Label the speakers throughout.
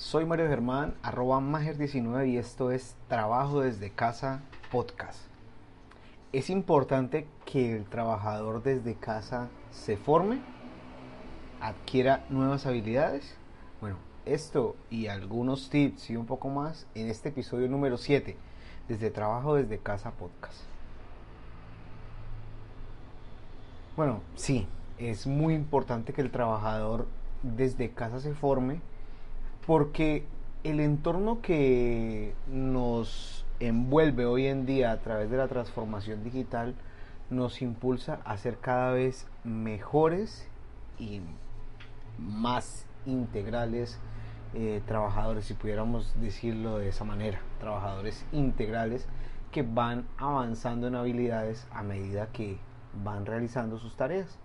Speaker 1: soy Mario Germán, arroba Mager19 y esto es Trabajo desde Casa Podcast. Es importante que el trabajador desde casa se forme, adquiera nuevas habilidades. Bueno, esto y algunos tips y un poco más en este episodio número 7 desde Trabajo desde Casa Podcast. Bueno, sí, es muy importante que el trabajador desde casa se forme porque el entorno que nos envuelve hoy en día a través de la transformación digital nos impulsa a ser cada vez mejores y más integrales eh, trabajadores, si pudiéramos decirlo de esa manera, trabajadores integrales que van avanzando en habilidades a medida que van realizando sus tareas.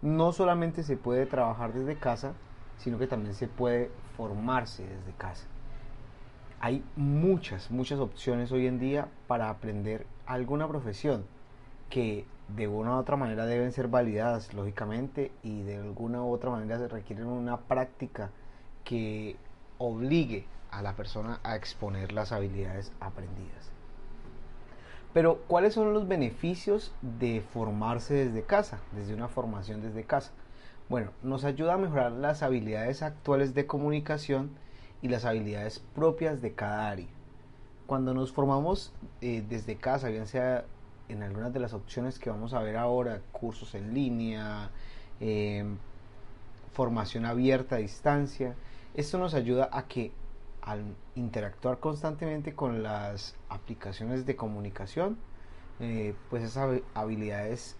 Speaker 1: No solamente se puede trabajar desde casa, sino que también se puede formarse desde casa. Hay muchas, muchas opciones hoy en día para aprender alguna profesión que de una u otra manera deben ser validadas, lógicamente, y de alguna u otra manera se requieren una práctica que obligue a la persona a exponer las habilidades aprendidas. Pero, ¿cuáles son los beneficios de formarse desde casa, desde una formación desde casa? Bueno, nos ayuda a mejorar las habilidades actuales de comunicación y las habilidades propias de cada área. Cuando nos formamos eh, desde casa, bien sea en algunas de las opciones que vamos a ver ahora, cursos en línea, eh, formación abierta a distancia, esto nos ayuda a que al interactuar constantemente con las aplicaciones de comunicación, eh, pues esas habilidades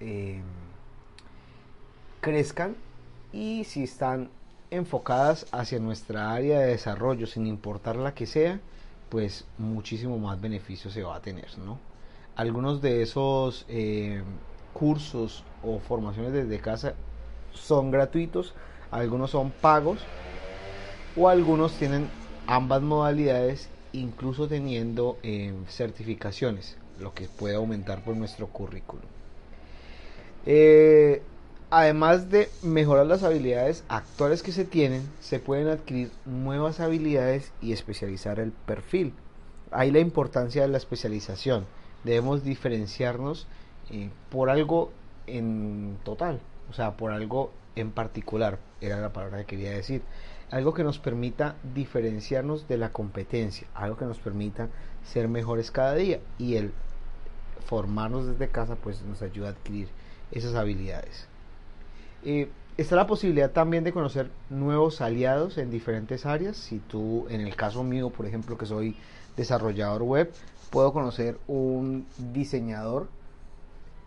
Speaker 1: crezcan y si están enfocadas hacia nuestra área de desarrollo, sin importar la que sea, pues muchísimo más beneficio se va a tener, ¿no? Algunos de esos eh, cursos o formaciones desde casa son gratuitos, algunos son pagos o algunos tienen ambas modalidades, incluso teniendo eh, certificaciones, lo que puede aumentar por nuestro currículum. Eh, Además de mejorar las habilidades actuales que se tienen, se pueden adquirir nuevas habilidades y especializar el perfil. Ahí la importancia de la especialización. Debemos diferenciarnos eh, por algo en total, o sea, por algo en particular, era la palabra que quería decir. Algo que nos permita diferenciarnos de la competencia, algo que nos permita ser mejores cada día y el formarnos desde casa pues nos ayuda a adquirir esas habilidades. Eh, está la posibilidad también de conocer nuevos aliados en diferentes áreas. Si tú, en el caso mío, por ejemplo, que soy desarrollador web, puedo conocer un diseñador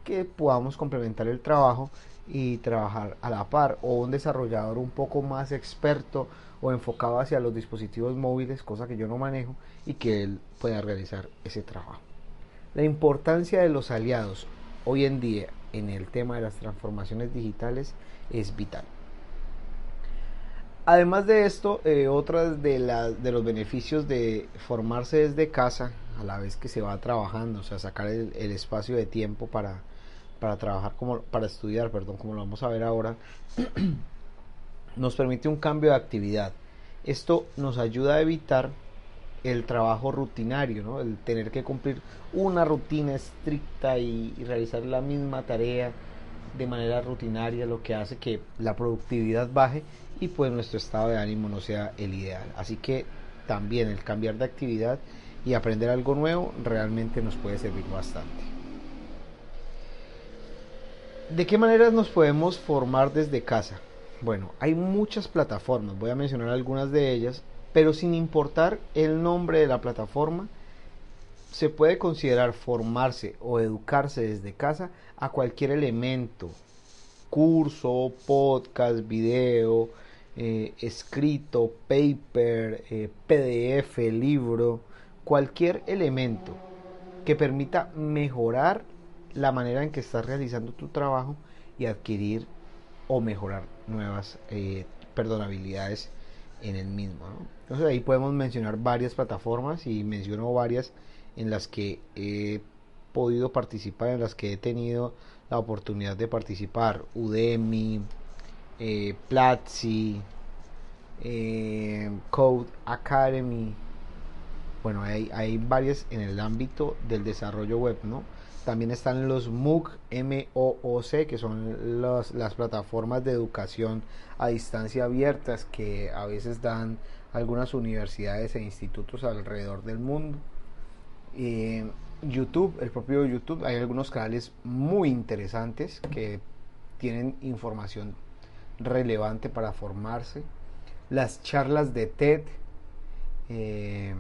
Speaker 1: que podamos complementar el trabajo y trabajar a la par o un desarrollador un poco más experto o enfocado hacia los dispositivos móviles, cosa que yo no manejo y que él pueda realizar ese trabajo. La importancia de los aliados hoy en día en el tema de las transformaciones digitales es vital. Además de esto, eh, de, de los beneficios de formarse desde casa, a la vez que se va trabajando, o sea, sacar el, espacio de tiempo para, para trabajar, como, para estudiar, perdón, como lo vamos a ver ahora, nos permite un cambio de actividad. Esto nos ayuda a evitar el trabajo rutinario, ¿no? el tener que cumplir una rutina estricta y, realizar la misma tarea de manera rutinaria, lo que hace que la productividad baje y pues nuestro estado de ánimo no sea el ideal. Así que también el cambiar de actividad y aprender algo nuevo realmente nos puede servir bastante. ¿De qué maneras nos podemos formar desde casa? Bueno, hay muchas plataformas, voy a mencionar algunas de ellas pero sin importar el nombre de la plataforma, se puede considerar formarse o educarse desde casa a cualquier elemento, curso, podcast, video, eh, escrito, paper, eh, PDF, libro, cualquier elemento que permita mejorar la manera en que estás realizando tu trabajo y adquirir o mejorar nuevas eh, perdonabilidades en el mismo. Entonces ahí podemos mencionar varias plataformas y menciono varias en las que he podido participar, en las que he tenido la oportunidad de participar. Udemy, eh, Platzi, eh, Code Academy. Bueno, hay, hay varias en el ámbito del desarrollo web, ¿no? También están los MOOC, M-O-O-C, que son las plataformas de educación a distancia abiertas que a veces dan algunas universidades e institutos alrededor del mundo. YouTube, el propio YouTube, hay algunos canales muy interesantes que tienen información relevante para formarse. Las charlas de TED, eh,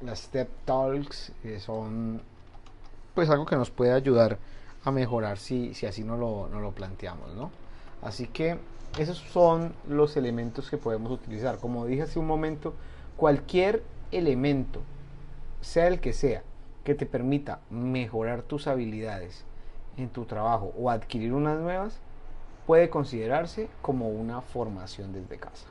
Speaker 1: las Step Talks, eh, son pues algo que nos puede ayudar a mejorar si, si así no lo, no lo planteamos, ¿no? Así que esos son los elementos que podemos utilizar. Como dije hace un momento, cualquier elemento, sea el que sea, que te permita mejorar tus habilidades en tu trabajo o adquirir unas nuevas, puede considerarse como una formación desde casa.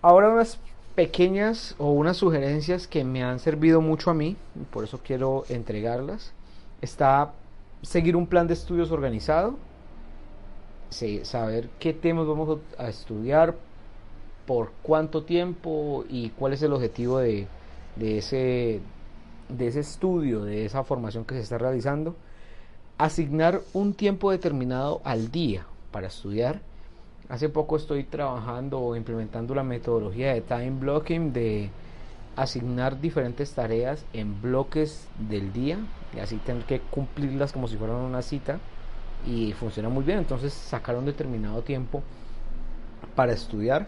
Speaker 1: Ahora unas pequeñas o unas sugerencias que me han servido mucho a mí, por eso quiero entregarlas. Está seguir un plan de estudios organizado, saber qué temas vamos a estudiar, por cuánto tiempo y cuál es el objetivo de, ese, de ese estudio, de esa formación que se está realizando. Asignar un tiempo determinado al día para estudiar Hace poco estoy trabajando o implementando la metodología de time blocking de asignar diferentes tareas en bloques del día y así tener que cumplirlas como si fueran una cita y funciona muy bien. Entonces sacar un determinado tiempo para estudiar.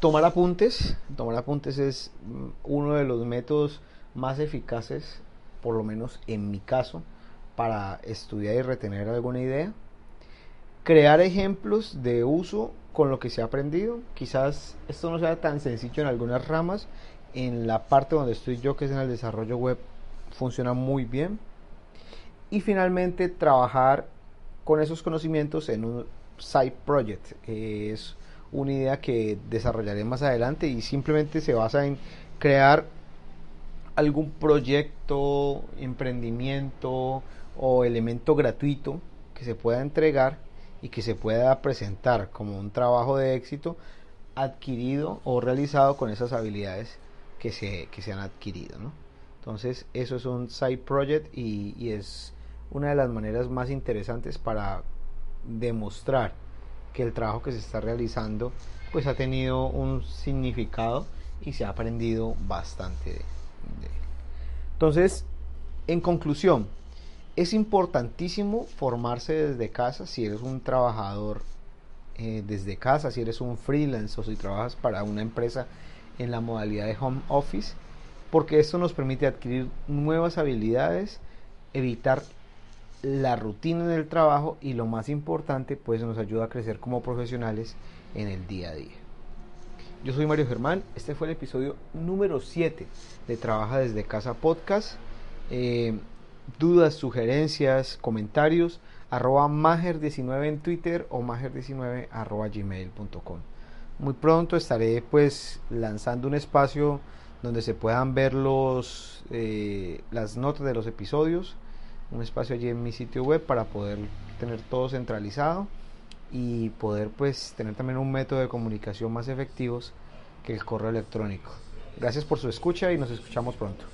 Speaker 1: Tomar apuntes. Tomar apuntes es mm, uno de los métodos más eficaces, por lo menos en mi caso, para estudiar y retener alguna idea crear ejemplos de uso con lo que se ha aprendido. Quizás esto no sea tan sencillo en algunas ramas. En la parte donde estoy yo, que es en el desarrollo web, funciona muy bien. Y finalmente, trabajar con esos conocimientos en un side project. Es una idea que desarrollaré más adelante y simplemente se basa en crear algún proyecto, emprendimiento o elemento gratuito que se pueda entregar y que se pueda presentar como un trabajo de éxito adquirido o realizado con esas habilidades que se, que se han adquirido. ¿no? Entonces eso es un side project y, y es una de las maneras más interesantes para demostrar que el trabajo que se está realizando pues ha tenido un significado y se ha aprendido bastante de, de Entonces, en conclusión, es importantísimo formarse desde casa si eres un trabajador eh, desde casa, si eres un freelance o si trabajas para una empresa en la modalidad de home office, porque esto nos permite adquirir nuevas habilidades, evitar la rutina en el trabajo y lo más importante, pues nos ayuda a crecer como profesionales en el día a día. Yo soy Mario Germán, este fue el episodio número 7 de Trabaja desde casa podcast. Eh, dudas, sugerencias, comentarios, arroba mager19 en Twitter o mager19 arroba gmail.com. Muy pronto estaré pues lanzando un espacio donde se puedan ver los, eh, las notas de los episodios, un espacio allí en mi sitio web para poder tener todo centralizado y poder pues tener también un método de comunicación más efectivos que el correo electrónico. Gracias por su escucha y nos escuchamos pronto.